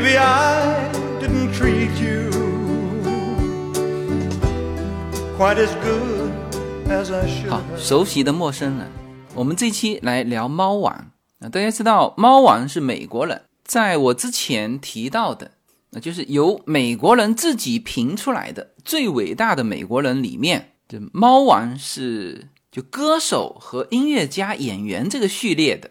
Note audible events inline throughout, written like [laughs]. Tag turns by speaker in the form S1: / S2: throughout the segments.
S1: Maybe I didn't treat you quite as good as I should
S2: 好，熟悉的陌生人，我们这期来聊猫王啊。大家知道猫王是美国人，在我之前提到的，那就是由美国人自己评出来的最伟大的美国人里面，这猫王是就歌手和音乐家、演员这个序列的，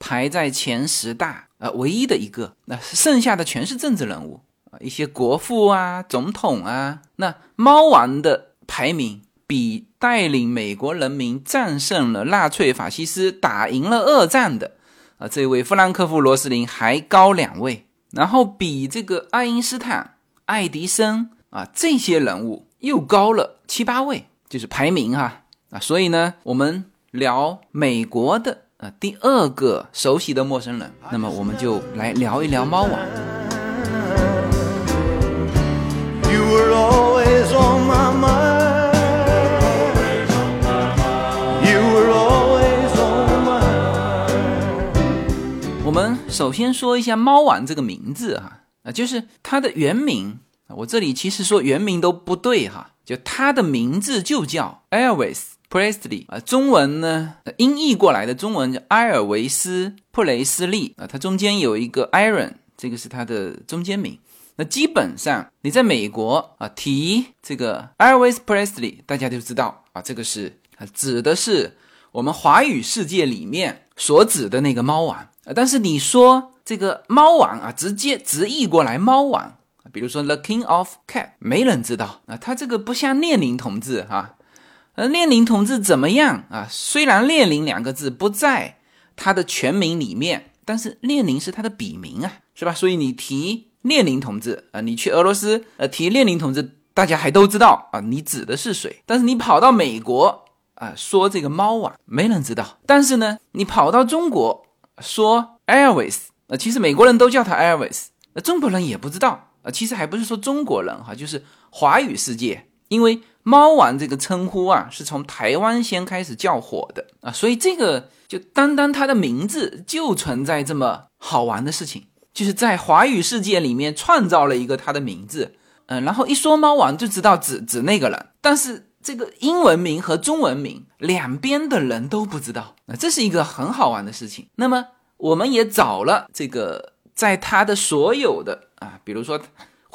S2: 排在前十大、呃唯一的一个。那剩下的全是政治人物啊，一些国父啊、总统啊。那猫王的排名比带领美国人民战胜了纳粹法西斯、打赢了二战的啊这位富兰克福·罗斯林还高两位，然后比这个爱因斯坦、爱迪生啊这些人物又高了七八位，就是排名哈啊。所以呢，我们聊美国的啊第二个熟悉的陌生人，那么我们就来聊一聊猫王。
S1: You were always on my mind. You were always on my mind.
S2: 我们首先说一下猫王这个名字哈，啊，就是它的原名。我这里其实说原名都不对哈，就它的名字就叫 Elvis Presley 啊，中文呢音译过来的中文叫埃尔维斯·普雷斯利啊，它中间有一个 Aaron，这个是他的中间名。那基本上你在美国啊提这个 Elvis Presley，大家就知道啊，这个是啊指的是我们华语世界里面所指的那个猫王啊。但是你说这个猫王啊，直接直译过来猫王，比如说 The King of Cat，没人知道啊。他这个不像列宁同志哈、而，列宁同志怎么样啊？虽然列宁两个字不在他的全名里面，但是列宁是他的笔名啊，是吧？所以你提列宁同志啊、你去俄罗斯呃提列宁同志，大家还都知道啊，你指的是谁？但是你跑到美国啊、说这个猫啊，没人知道。但是呢，你跑到中国说 Elvis，呃，其实美国人都叫他 Elvis，那中国人也不知道啊、其实还不是说中国人哈，就是华语世界，因为猫王这个称呼啊，是从台湾先开始叫火的啊，所以这个就单单他的名字就存在这么好玩的事情，就是在华语世界里面创造了一个他的名字，嗯、然后一说猫王就知道指指那个人，但是这个英文名和中文名两边的人都不知道，那这是一个很好玩的事情。那么我们也找了这个在他的所有的啊，比如说。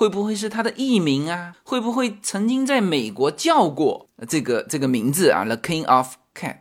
S2: 会不会是他的艺名啊？会不会曾经在美国叫过这个这个名字啊？The King of Cat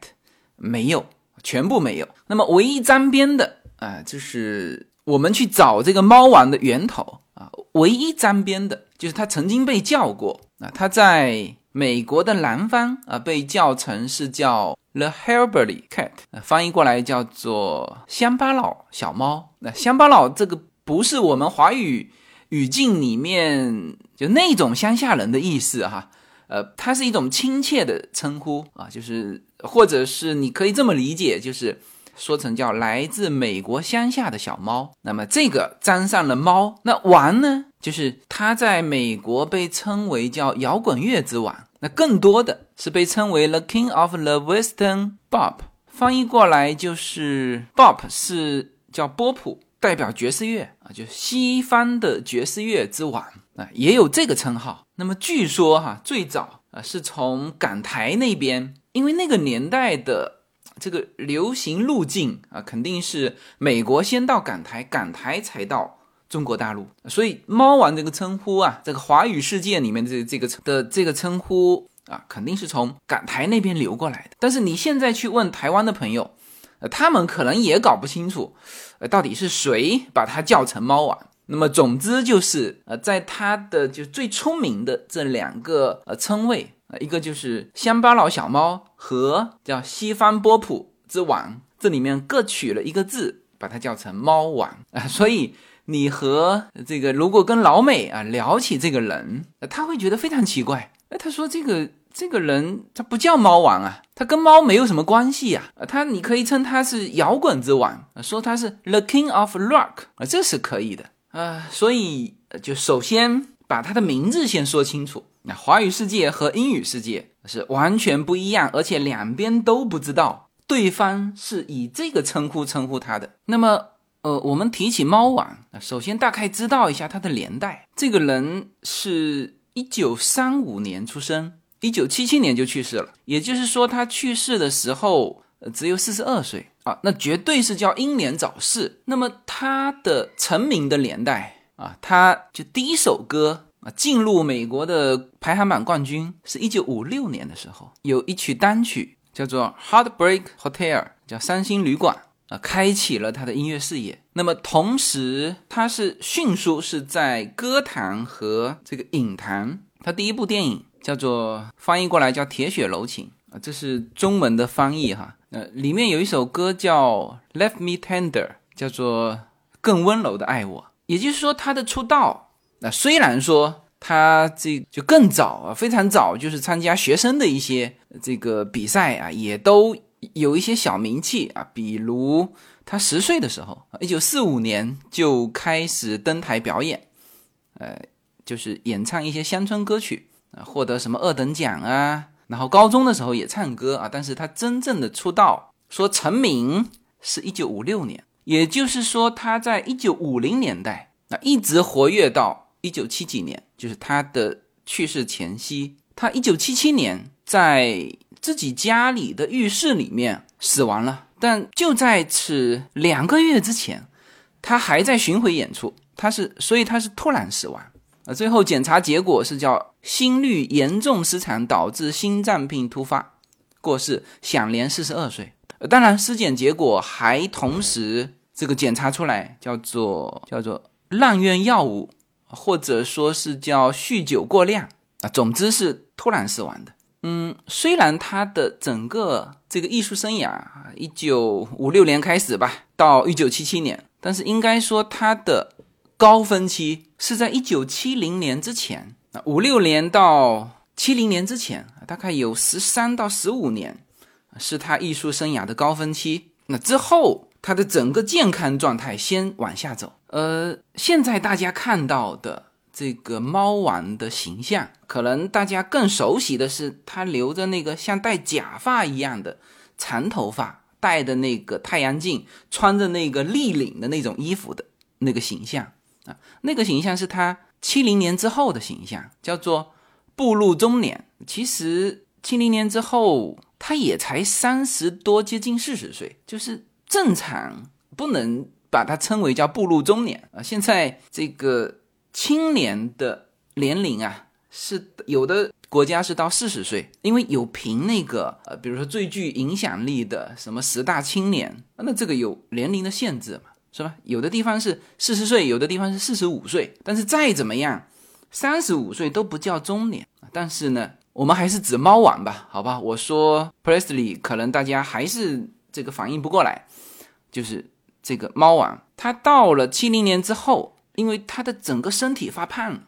S2: 没有，全部没有。那么唯一沾边的啊，就是我们去找这个猫王的源头啊，唯一沾边的就是他曾经被叫过啊，他在美国的南方啊被叫成是叫 The Hillbilly Cat，啊翻译过来叫做乡巴佬小猫。那乡巴佬这个不是我们华语。语境里面就那种乡下人的意思哈，呃，它是一种亲切的称呼啊，就是或者是你可以这么理解，就是说成叫来自美国乡下的小猫。那么这个沾上了猫，那王呢，就是他在美国被称为叫摇滚乐之王，那更多的是被称为 The King of the Western Bop，翻译过来就是 Bop 是叫波普。代表爵士乐，就西方的爵士乐之王啊，也有这个称号。那么据说哈、最早啊是从港台那边，因为那个年代的这个流行路径啊，肯定是美国先到港台，港台才到中国大陆，所以“猫王”这个称呼啊，这个华语世界里面的这个的这个称呼啊，肯定是从港台那边流过来的。但是你现在去问台湾的朋友，呃，他们可能也搞不清楚。呃，到底是谁把它叫成猫王？那么，总之就是呃，在它的就最聪明的这两个呃称谓、一个就是乡巴佬小猫和叫西方波普之王，这里面各取了一个字，把它叫成猫王 [laughs] 啊、所以你和这个如果跟老美啊聊起这个人，他会觉得非常奇怪。哎，他说这个。这个人他不叫猫王啊，他跟猫没有什么关系呀、啊。他你可以称他是摇滚之王，说他是 The King of Rock 啊，这是可以的啊。所以就首先把他的名字先说清楚。那华语世界和英语世界是完全不一样，而且两边都不知道对方是以这个称呼称呼他的。那么呃，我们提起猫王，首先大概知道一下他的年代。这个人是一九三五年出生，一九七七年就去世了。也就是说，他去世的时候只有四十二岁啊，那绝对是叫英年早逝。那么他的成名的年代啊，他就第一首歌啊进入美国的排行榜冠军是一九五六年的时候，有一曲单曲叫做《Heartbreak Hotel》，叫《伤心旅馆》。啊，开启了他的音乐事业。那么同时，他是迅速是在歌坛和这个影坛。他第一部电影叫做翻译过来叫《铁血柔情》啊，这是中文的翻译哈。呃，里面有一首歌叫《Left Me Tender》，叫做更温柔的爱我。也就是说，他的出道，那虽然说他这就更早啊，非常早，就是参加学生的一些这个比赛啊，也都。有一些小名气啊，比如他十岁的时候，一九四五年就开始登台表演，呃，就是演唱一些乡村歌曲啊，获得什么二等奖啊。然后高中的时候也唱歌啊，但是他真正的出道说成名是一九五六年，也就是说他在一九五零年代啊一直活跃到一九七几年，就是他的去世前夕。他一九七七年在。自己家里的浴室里面死亡了，但就在此两个月之前，他还在巡回演出。他是，所以他是突然死亡啊。最后检查结果是叫心率严重失常导致心脏病突发过世，享年四十二岁。呃当然，尸检结果还同时这个检查出来叫做叫做滥用药物，或者说是叫酗酒过量啊。总之是突然死亡的。嗯，虽然他的整个这个艺术生涯，一九五六年开始吧，到一九七七年，但是应该说他的高峰期是在一九七零年之前啊，五六年到七零年之前，大概有十三到十五年，是他艺术生涯的高峰期。那之后，他的整个健康状态先往下走。呃，现在大家看到的。这个猫王的形象，可能大家更熟悉的是他留着那个像戴假发一样的长头发，戴的那个太阳镜，穿着那个立领的那种衣服的那个形象，那个形象是他七零年之后的形象，叫做步入中年。其实七零年之后，他也才三十多，接近四十岁，就是正常，不能把它称为叫步入中年啊。现在这个。青年的年龄啊，是有的国家是到四十岁，因为有评那个呃，比如说最具影响力的什么十大青年，那这个有年龄的限制嘛，是吧？有的地方是四十岁，有的地方是四十五岁，但是再怎么样，三十五岁都不叫中年。但是呢，我们还是指猫王吧，好吧？我说 Presley，可能大家还是这个反应不过来，就是这个猫王，他到了七零年之后。因为他的整个身体发胖了，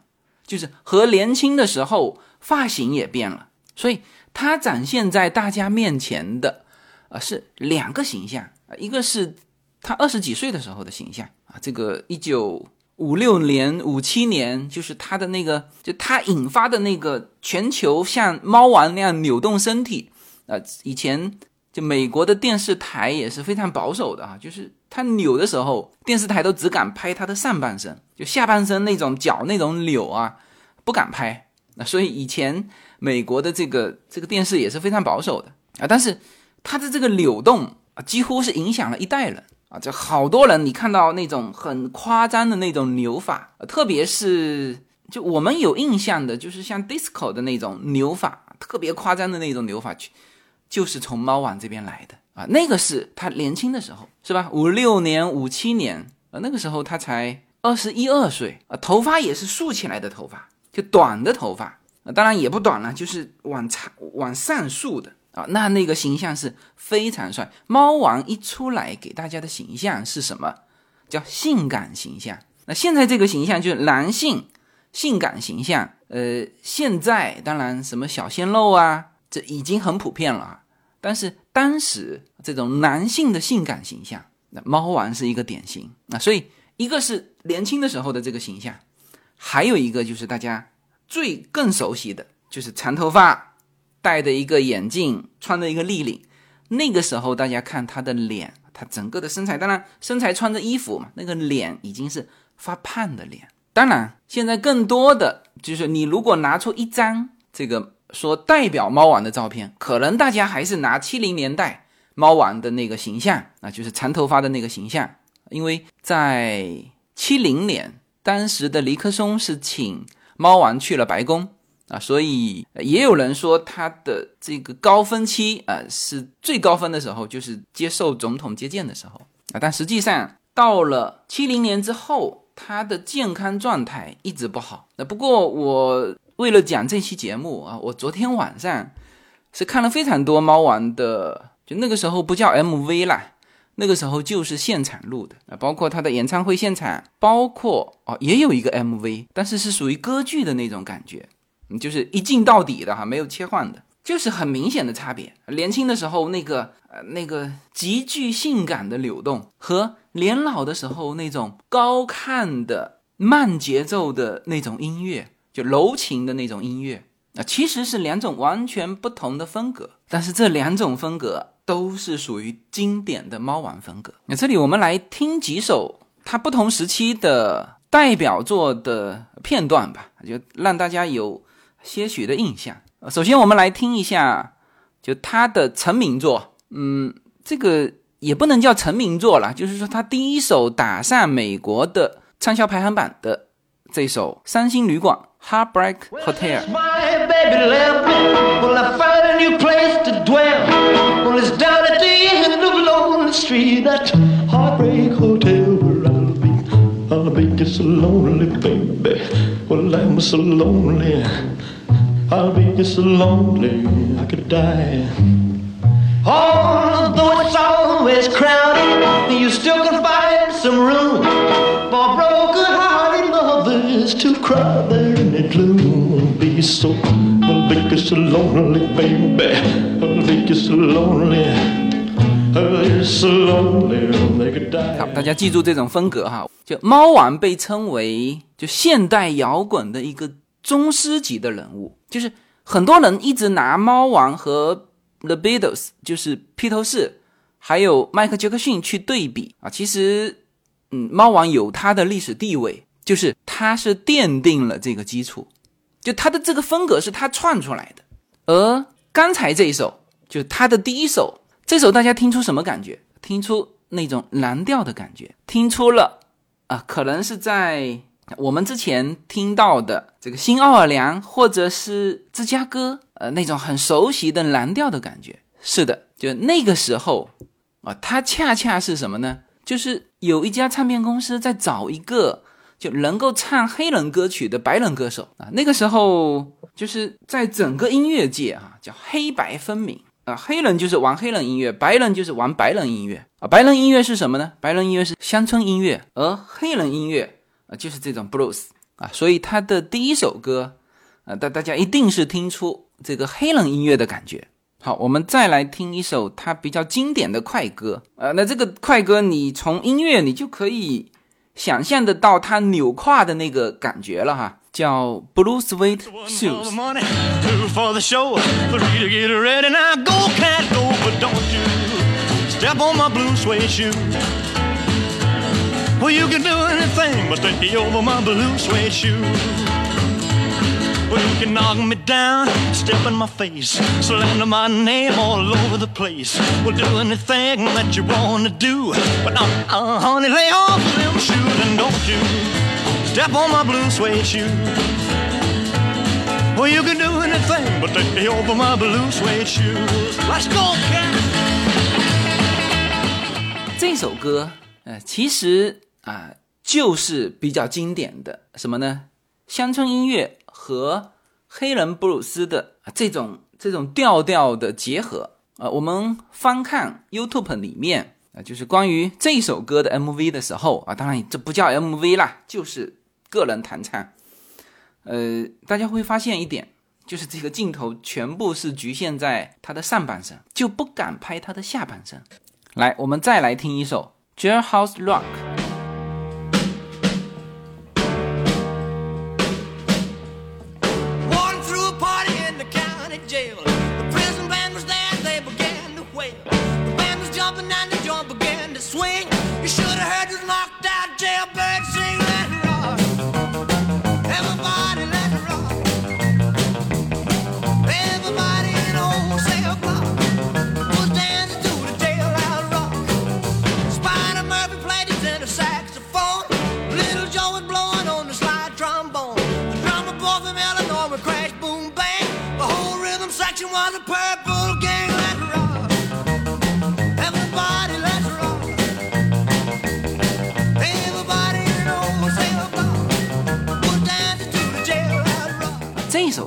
S2: 就是和年轻的时候发型也变了，所以他展现在大家面前的，啊，是两个形象，一个是他二十几岁的时候的形象啊，这个一九五六年、五七年，就是他的那个，就他引发的那个全球像猫王那样扭动身体啊，以前。就美国的电视台也是非常保守的啊，就是他扭的时候，电视台都只敢拍他的上半身，就下半身那种脚那种扭啊，不敢拍。那所以以前美国的这个这个电视也是非常保守的啊，但是他的这个扭动啊，几乎是影响了一代人啊，就好多人你看到那种很夸张的那种扭法，特别是就我们有印象的，就是像 disco 的那种扭法，特别夸张的那种扭法去。就是从猫王这边来的啊，那个是他年轻的时候，是吧？五六年、五七年啊，那个时候他才二十一二岁啊，头发也是竖起来的头发，就短的头发，当然也不短了，就是往长往上竖的啊。那那个形象是非常帅。猫王一出来给大家的形象是什么？叫性感形象。那现在这个形象就是男性性感形象。呃，现在当然什么小鲜肉啊，这已经很普遍了。但是当时这种男性的性感形象，那猫王是一个典型。那所以一个是年轻的时候的这个形象，还有一个就是大家最更熟悉的就是长头发，戴的一个眼镜，穿的一个立领。那个时候大家看他的脸他整个的身材，当然身材穿着衣服嘛，那个脸已经是发胖的脸。当然，现在更多的就是你如果拿出一张这个说代表猫王的照片，可能大家还是拿七零年代猫王的那个形象啊，就是长头发的那个形象，因为在七零年，当时的尼克松是请猫王去了白宫。啊，所以也有人说他的这个高峰期啊是最高分的时候，就是接受总统接见的时候啊。但实际上到了七零年之后，他的健康状态一直不好。那不过我为了讲这期节目啊，我昨天晚上是看了非常多猫王的，就那个时候不叫 MV 啦，那个时候就是现场录的啊，包括他的演唱会现场，包括哦也有一个 MV，但是是属于歌剧的那种感觉。就是一镜到底的哈，没有切换的，就是很明显的差别。年轻的时候那个呃那个极具性感的扭动，和年老的时候那种高亢的慢节奏的那种音乐，就柔情的那种音乐啊，其实是两种完全不同的风格。但是这两种风格都是属于经典的猫王风格。那这里我们来听几首它不同时期的代表作的片段吧，就让大家有。些许的印象。首先，我们来听一下，就他的成名作。嗯，这个也不能叫成名作了，就是说他第一首打上美国的畅销排行榜的这首《伤心旅馆》（Heartbreak Hotel）。I'll be so lonely I could die. Although it's always crowded, you still can find some room for broken-hearted lovers to cry there in the gloom. Be so, I'll be so lonely, baby. I'll be so lonely. 好，大家记住这种风格哈，就猫王被称为就现代摇滚的一个宗师级的人物，就是很多人一直拿猫王和 The Beatles，就是披头士，还有迈克杰克逊去对比啊。其实，嗯，猫王有他的历史地位，就是他是奠定了这个基础，就他的这个风格是他创出来的。而刚才这一首，就是他的第一首，这首大家听出什么感觉？听出那种蓝调的感觉，听出了啊，可能是在。我们之前听到的这个新奥尔良或者是芝加哥，呃，那种很熟悉的蓝调的感觉，是的，就那个时候啊，它恰恰是什么呢？就是有一家唱片公司在找一个就能够唱黑人歌曲的白人歌手啊。那个时候就是在整个音乐界啊，叫黑白分明啊，黑人就是玩黑人音乐，白人就是玩白人音乐啊。白人音乐是什么呢？白人音乐是乡村音乐，而黑人音乐。就是这种 blues 啊，所以他的第一首歌，啊，大大家一定是听出这个黑人音乐的感觉。好，我们再来听一首他比较经典的快歌，呃，那这个快歌你从音乐你就可以想象得到他扭胯的那个感觉了哈，叫 Blue Suede Shoes。Well, you can do anything but take over my blue suede shoe. Well, you can knock me down, step in my face, slander my name all over the place. Well, do anything that you want to do. But now, uh, honey, lay off them shoes and don't you step on my blue suede shoe. Well, you can do anything but take over my blue suede shoes. Let's go, cat! 这首歌，呃，其实 啊，就是比较经典的什么呢？乡村音乐和黑人布鲁斯的这种这种调调的结合啊。我们翻看 YouTube 里面啊，就是关于这首歌的 MV 的时候啊，当然这不叫 MV 啦，就是个人弹唱。呃，大家会发现一点，就是这个镜头全部是局限在他的上半身，就不敢拍他的下半身。来，我们再来听一首 Jailhouse Rock。
S1: And the joint began to swing. You should have heard this knocked out jailbird sing. Rock. Everybody, let it rock. Everybody in the wholesale block was to the jailhouse rock. Spider Murphy played saxophone. Little Joe was on the slide trombone. The drummer boy from Illinois would crash, boom, bang. The whole rhythm section was a purple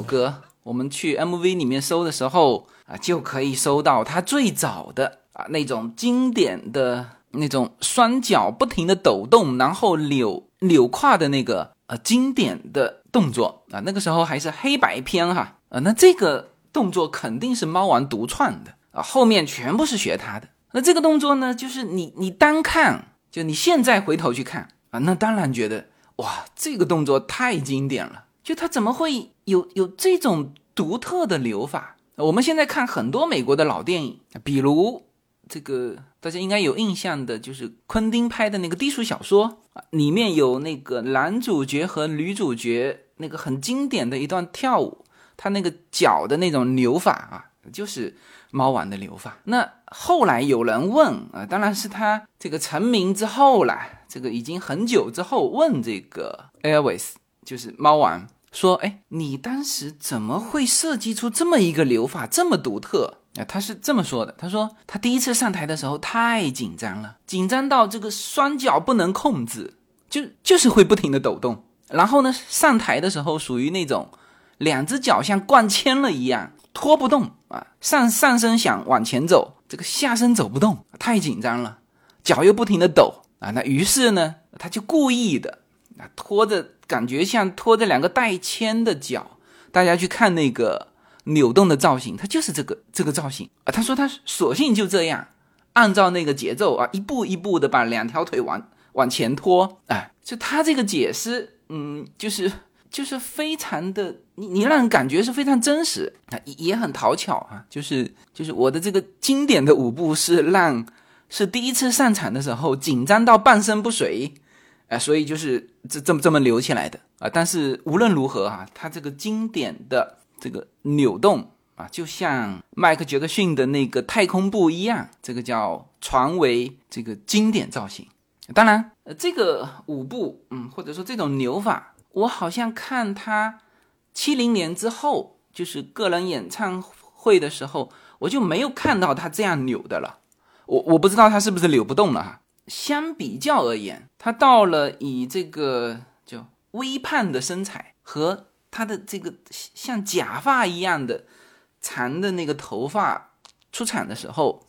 S2: 歌我们去 MV 里面搜的时候啊，就可以搜到它最早的啊那种经典的那种双脚不停的抖动，然后扭扭胯的那个呃经典的动作啊。那个时候还是黑白片哈啊，那这个动作肯定是猫王独创的啊，后面全部是学他的。那这个动作呢，就是你你单看，就你现在回头去看啊，那当然觉得哇，这个动作太经典了。就他怎么会有有这种独特的流法？我们现在看很多美国的老电影，比如这个大家应该有印象的，就是昆汀拍的那个低俗小说，里面有那个男主角和女主角那个很经典的一段跳舞，他那个脚的那种扭法啊，就是猫王的扭法。那后来有人问啊，当然是他这个成名之后啦，这个已经很久之后问这个 Airways，就是猫王。说，哎，你当时怎么会设计出这么一个流法，这么独特？啊，他是这么说的。他说，他第一次上台的时候太紧张了，紧张到这个双脚不能控制，就就是会不停的抖动。然后呢，上台的时候属于那种两只脚像灌铅了一样拖不动啊，上上身想往前走，这个下身走不动，太紧张了，脚又不停的抖啊。那于是呢，他就故意的拖着。感觉像拖着两个带铅的脚，大家去看那个扭动的造型，它就是这个这个造型啊。他说他索性就这样，按照那个节奏啊，一步一步的把两条腿往往前拖。哎，就他这个解释，嗯，就是就是非常的，你你让人感觉是非常真实啊，也也很讨巧啊。就是就是我的这个经典的舞步是让是第一次上场的时候紧张到半身不遂。哎，所以就是这这么这么留起来的啊！但是无论如何啊，它这个经典的这个扭动啊，就像迈克杰克逊的那个太空步一样，这个叫传为这个经典造型。当然，呃，这个舞步，嗯，或者说这种扭法，我好像看他七零年之后，就是个人演唱会的时候，我就没有看到他这样扭的了。我我不知道他是不是扭不动了哈。相比较而言，他到了以这个就微胖的身材和他的这个像假发一样的长的那个头发出场的时候，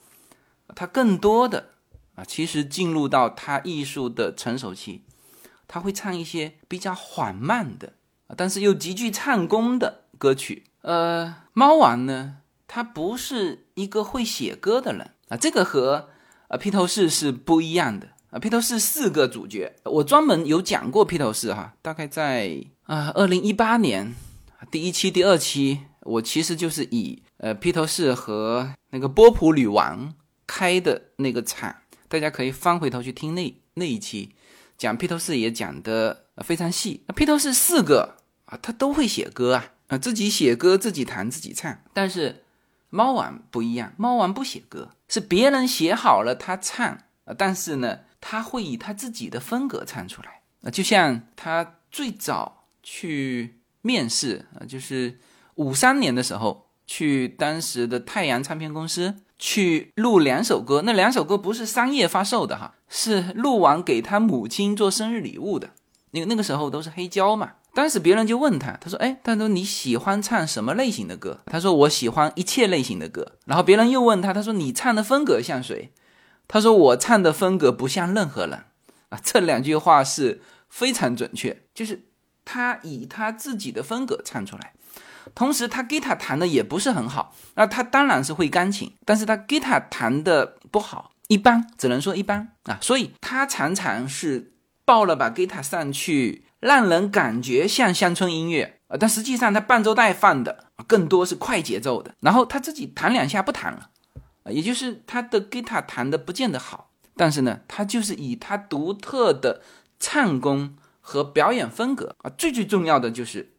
S2: 他更多的啊，其实进入到他艺术的成熟期，他会唱一些比较缓慢的，但是又极具唱功的歌曲。呃，猫王呢，他不是一个会写歌的人啊，这个和。啊，披头士是不一样的啊！披头士四个主角，我专门有讲过披头士哈，大概在啊二零一八年第一期、第二期，我其实就是以呃披头士和那个波普女王开的那个场，大家可以翻回头去听那那一期，讲披头士也讲的非常细。披头士四个啊，他都会写歌啊，啊自己写歌，自己弹，自己唱，但是。猫王不一样，猫王不写歌，是别人写好了他唱，但是呢，他会以他自己的风格唱出来。啊，就像他最早去面试啊，就是五三年的时候去当时的太阳唱片公司去录两首歌，那两首歌不是商业发售的哈，是录完给他母亲做生日礼物的，那个那个时候都是黑胶嘛。当时别人就问他，他说：“哎，他说你喜欢唱什么类型的歌？”他说：“我喜欢一切类型的歌。”然后别人又问他，他说：“你唱的风格像谁？”他说：“我唱的风格不像任何人。”啊，这两句话是非常准确，就是他以他自己的风格唱出来。同时，他吉他弹的也不是很好，那他当然是会钢琴，但是他吉他弹的不好，一般，只能说一般啊。所以他常常是抱了把吉他上去。让人感觉像乡村音乐啊，但实际上他伴奏带放的更多是快节奏的，然后他自己弹两下不弹了，啊，也就是他的吉他弹的不见得好，但是呢，他就是以他独特的唱功和表演风格啊，最最重要的就是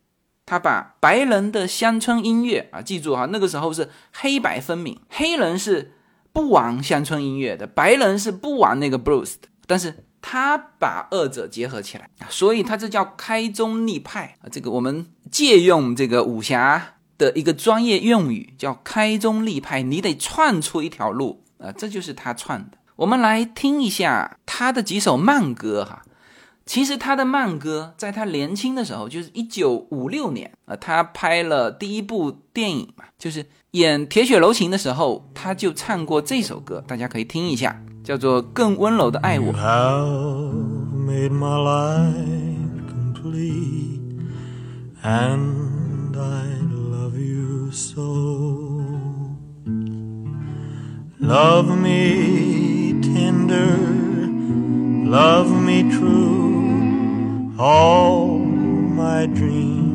S2: 他把白人的乡村音乐啊，记住哈，那个时候是黑白分明，黑人是不玩乡村音乐的，白人是不玩那个 blues 的，但是。他把二者结合起来，所以他这叫开宗立派啊。这个我们借用这个武侠的一个专业用语，叫开宗立派。你得串出一条路啊，这就是他串的。我们来听一下他的几首慢歌哈。其实他的慢歌，在他年轻的时候，就是一九五六年啊，他拍了第一部电影嘛，就是演《铁血柔情》的时候，他就唱过这首歌，大家可以听一下。叫做更温柔的爱我。
S3: made my life complete, and I love you so. Love me tender, love me true, all my dreams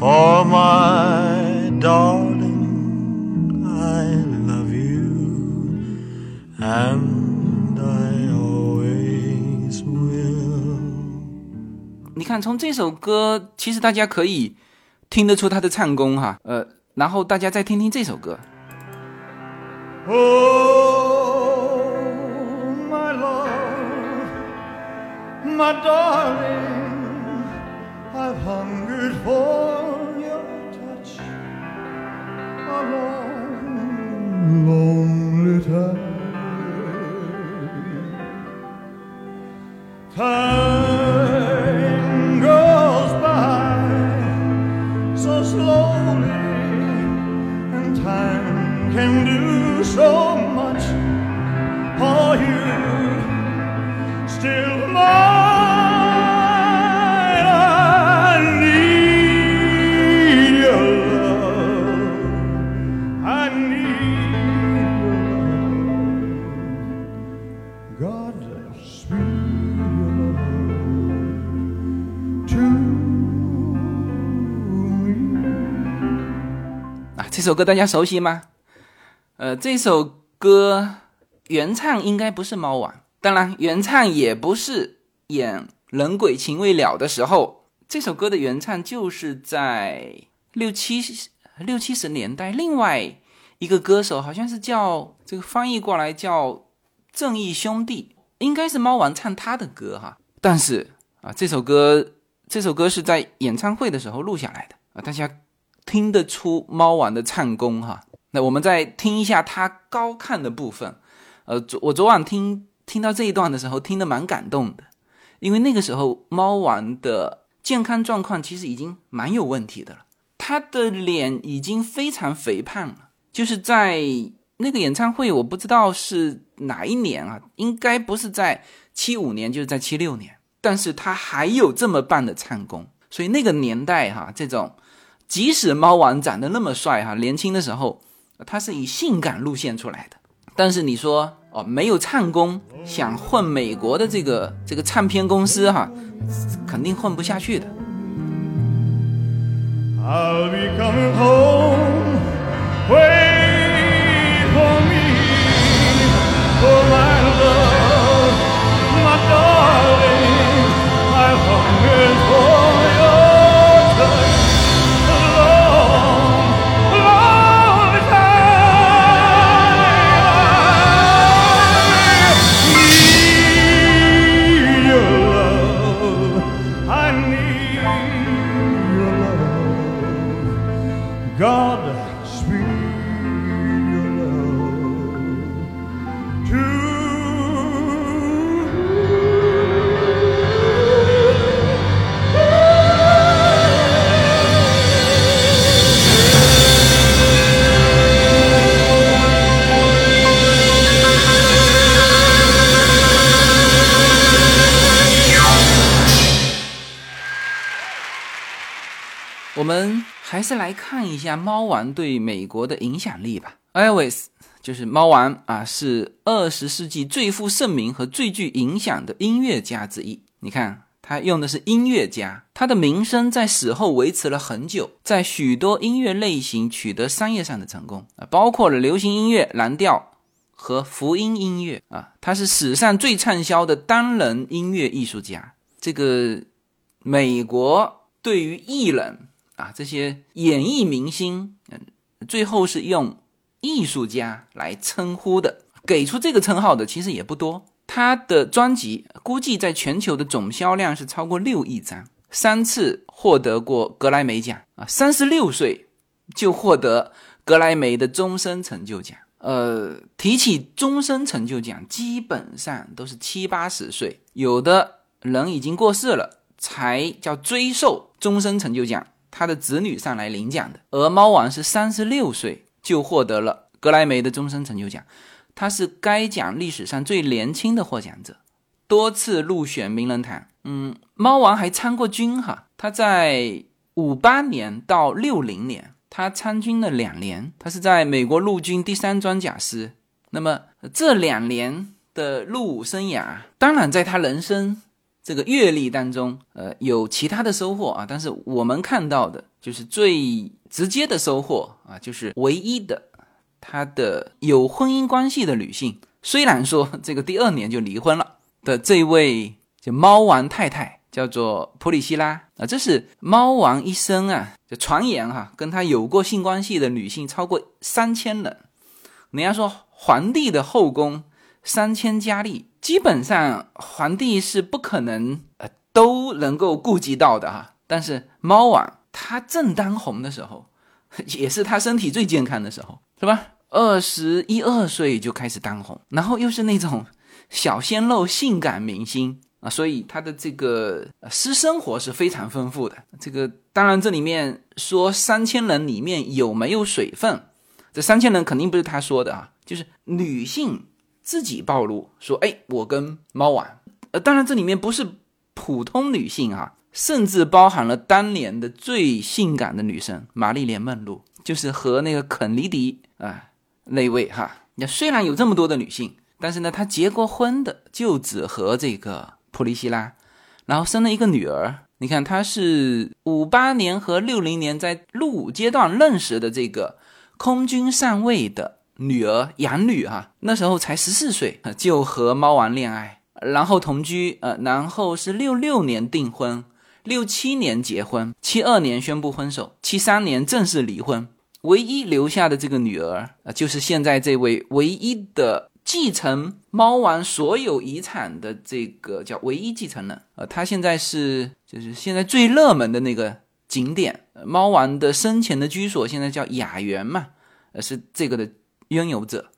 S3: For my darling, I love you, And I always will。
S2: 你看，从这首歌，其实大家可以听得出他的唱功哈。呃，然后大家再听听这首歌。
S3: Oh, my love, my darling, lonely time. Time goes by so slowly, and time can do so much for you. Still, mine,
S2: 这首歌大家熟悉吗？呃，这首歌原唱应该不是猫王，当然原唱也不是演《人鬼情未了》的时候。这首歌的原唱就是在六七六七十年代，另外一个歌手好像是叫这个翻译过来叫正义兄弟，应该是猫王唱他的歌哈。但是啊，这首歌这首歌是在演唱会的时候录下来的啊，大家。听得出猫王的唱功哈，那我们再听一下他高亢的部分。呃，昨我昨晚听听到这一段的时候，听得蛮感动的，因为那个时候猫王的健康状况其实已经蛮有问题的了，他的脸已经非常肥胖了。就是在那个演唱会，我不知道是哪一年啊，应该不是在七五年，就是在七六年，但是他还有这么棒的唱功，所以那个年代哈，这种。即使猫王长得那么帅哈，年轻的时候他是以性感路线出来的，但是你说哦没有唱功，想混美国的这个这个唱片公司哈，肯定混不下去的。我还是来看一下猫王对美国的影响力吧。Elvis 就是猫王啊，是二十世纪最负盛名和最具影响的音乐家之一。你看他用的是音乐家，他的名声在死后维持了很久，在许多音乐类型取得商业上的成功啊，包括了流行音乐、蓝调和福音音乐啊，他是史上最畅销的单人音乐艺术家。这个美国对于艺人啊这些演艺明星，嗯，最后是用艺术家来称呼的，给出这个称号的其实也不多。他的专辑估计在全球的总销量是超过六亿张，三次获得过格莱美奖啊，三十六岁就获得格莱美的终身成就奖。呃，提起终身成就奖，基本上都是七八十岁，有的人已经过世了才叫追授终身成就奖，他的子女上来领奖的。而猫王是三十六岁就获得了格莱美的终身成就奖。他是该奖历史上最年轻的获奖者，多次入选名人堂。嗯，猫王还参过军哈，他在五八年到六零年，他参军了两年，他是在美国陆军第三装甲师。那么这两年的入伍生涯，当然在他人生这个阅历当中，呃，有其他的收获啊，但是我们看到的就是最直接的收获啊，就是唯一的。他的有婚姻关系的女性，虽然说这个第二年就离婚了的这位就猫王太太叫做普里希拉啊，这是猫王一生啊，就传言哈，跟他有过性关系的女性超过三千人。人家说皇帝的后宫三千佳丽，基本上皇帝是不可能呃都能够顾及到的哈。但是猫王他正当红的时候，[laughs] 也是他身体最健康的时候。是吧？二十一二岁就开始当红，然后又是那种小鲜肉、性感明星啊，所以他的这个私生活是非常丰富的。这个当然，这里面说三千人里面有没有水分？这三千人肯定不是他说的啊，就是女性自己暴露说：“哎，我跟猫玩。”呃，当然这里面不是普通女性啊，甚至包含了当年的最性感的女生玛丽莲梦露。就是和那个肯尼迪啊那位哈，那虽然有这么多的女性，但是呢，她结过婚的就只和这个普利希拉，然后生了一个女儿。你看，她是五八年和六零年在入伍阶段认识的这个空军上尉的女儿养女哈，那时候才十四岁就和猫王恋爱，然后同居，呃，然后是六六年订婚。六七年结婚，七二年宣布分手，七三年正式离婚。唯一留下的这个女儿啊，就是现在这位唯一的继承猫王所有遗产的这个叫唯一继承人。呃，他现在是就是现在最热门的那个景点，猫王的生前的居所现在叫雅园嘛，呃，是这个的拥有者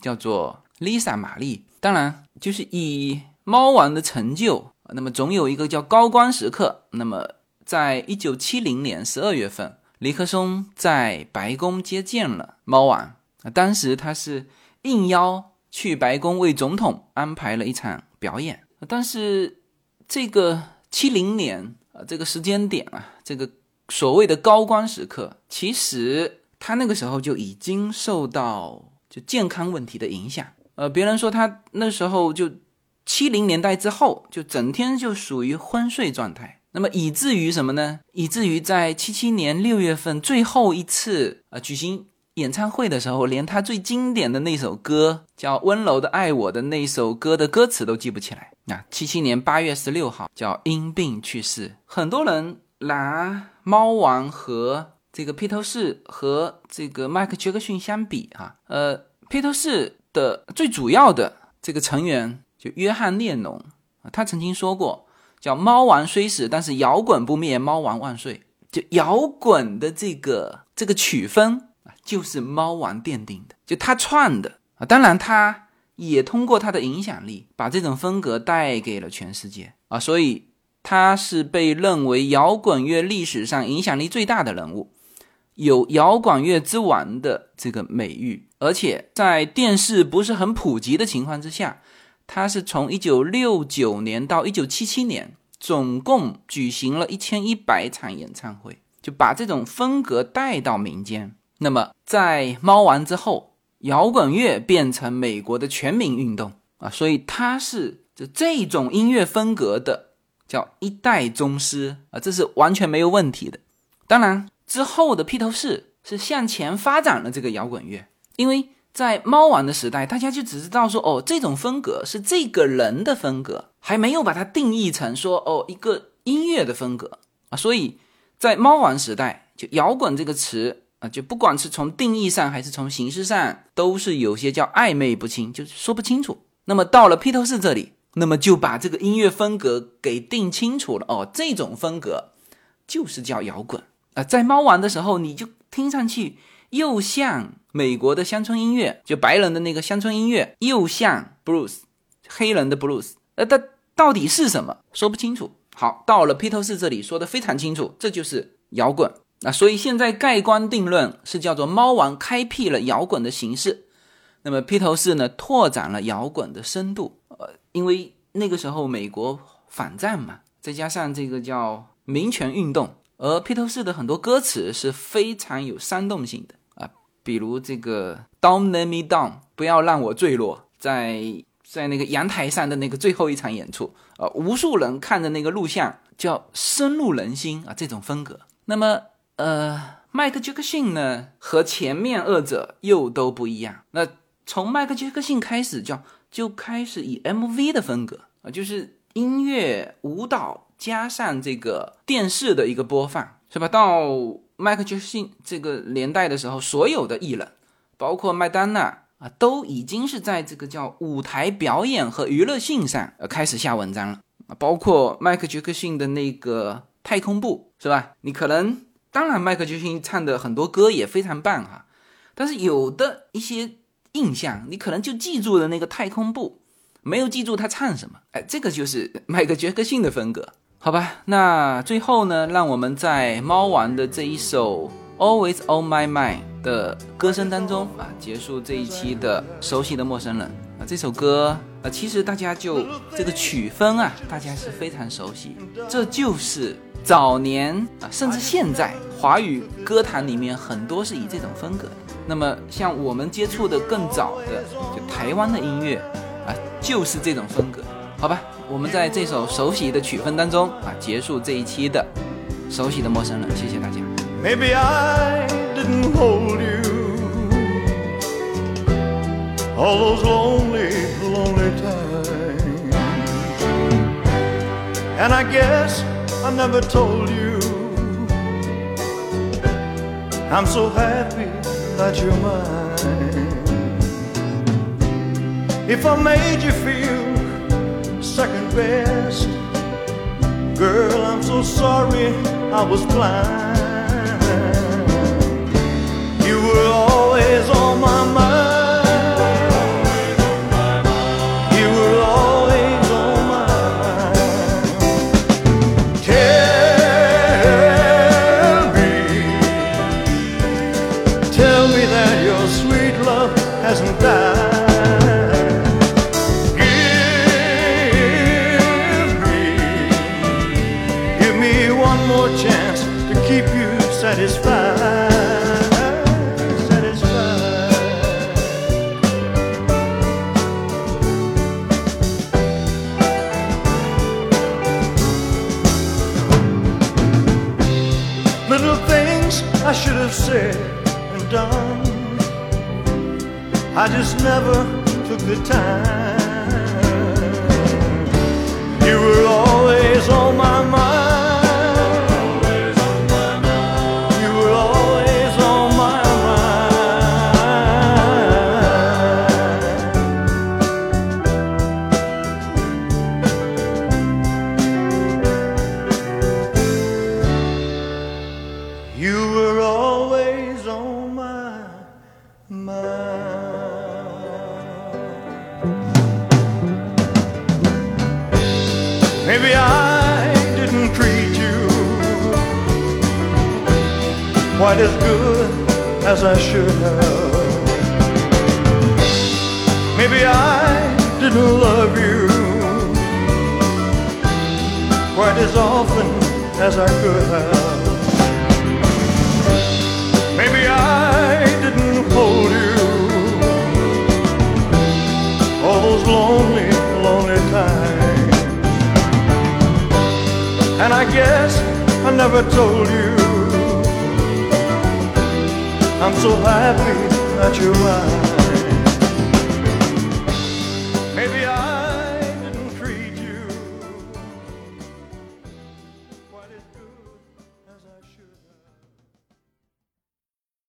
S2: 叫做 Lisa 玛丽。当然，就是以猫王的成就。那么总有一个叫高光时刻。那么，在一九七零年十二月份，尼克松在白宫接见了猫王。当时他是应邀去白宫为总统安排了一场表演。但是这个七零年啊，这个时间点啊，这个所谓的高光时刻，其实他那个时候就已经受到就健康问题的影响。呃，别人说他那时候就。七零年代之后，就整天就属于昏睡状态，那么以至于什么呢？以至于在七七年六月份最后一次啊举行演唱会的时候，连他最经典的那首歌叫《温柔的爱我》的那首歌的歌词都记不起来。那七七年八月十六号叫因病去世。很多人拿猫王和这个披头士和这个迈克杰克逊相比，啊，呃，披头士的最主要的这个成员。就约翰列侬啊，他曾经说过，叫“猫王虽死，但是摇滚不灭，猫王万岁”。就摇滚的这个这个曲风啊，就是猫王奠定的，就他创的啊。当然，他也通过他的影响力，把这种风格带给了全世界啊。所以他是被认为摇滚乐历史上影响力最大的人物，有“摇滚乐之王”的这个美誉。而且在电视不是很普及的情况之下。他是从一九六九年到一九七七年，总共举行了一千一百场演唱会，就把这种风格带到民间。那么，在猫王之后，摇滚乐变成美国的全民运动啊，所以他是就这种音乐风格的叫一代宗师啊，这是完全没有问题的。当然之后的披头士是向前发展了这个摇滚乐，因为在猫王的时代，大家就只知道说哦，这种风格是这个人的风格，还没有把它定义成说哦一个音乐的风格啊，所以在猫王时代，就摇滚这个词。啊，就不管是从定义上还是从形式上，都是有些叫暧昧不清，就说不清楚。那么到了披头士这里，那么就把这个音乐风格给定清楚了。哦，这种风格就是叫摇滚啊。在猫王的时候，你就听上去又像美国的乡村音乐，就白人的那个乡村音乐，又像 Bruce 黑人的 Bruce，。呃，它到底是什么？说不清楚。好，到了披头士这里，说的非常清楚，这就是摇滚。那所以现在盖棺定论是叫做猫王开辟了摇滚的形式，那么披头士呢拓展了摇滚的深度。呃，因为那个时候美国反战嘛，再加上这个叫民权运动，而披头士的很多歌词是非常有煽动性的啊，比如这个 Don't let me down，不要让我坠落，在在那个阳台上的那个最后一场演出，呃，无数人看着那个录像，叫深入人心啊，这种风格。那么。呃，迈克杰克逊呢和前面二者又都不一样。那从迈克杰克逊开始，叫就开始以 MV 的风格啊，就是音乐舞蹈加上这个电视的一个播放，是吧？到迈克杰克逊这个年代的时候，所有的艺人，包括麦当娜啊，都已经是在这个叫舞台表演和娱乐性上呃开始下文章了啊。包括迈克杰克逊的那个太空步，是吧？你可能。当然，迈克杰克逊唱的很多歌也非常棒哈，但是有的一些印象，你可能就记住了那个太空步，没有记住他唱什么。哎，这个就是迈克杰克逊的风格，好吧？那最后呢，让我们在猫王的这一首《Always on My Mind》的歌声当中啊，结束这一期的熟悉的陌生人啊。这首歌啊，其实大家就这个曲风啊，大家是非常熟悉，这就是。早年啊，甚至现在，华语歌坛里面很多是以这种风格的。那么，像我们接触的更早的，就台湾的音乐啊，就是这种风格。好吧，我们在这首熟悉的曲风当中啊，结束这一期的熟悉的陌生人。谢谢大家。Maybe I didn't hold you all those lonely, lonely times, and I guess. I never told you. I'm so happy that you're mine. If I made you feel second best, girl, I'm so sorry I was blind. You were always on my mind.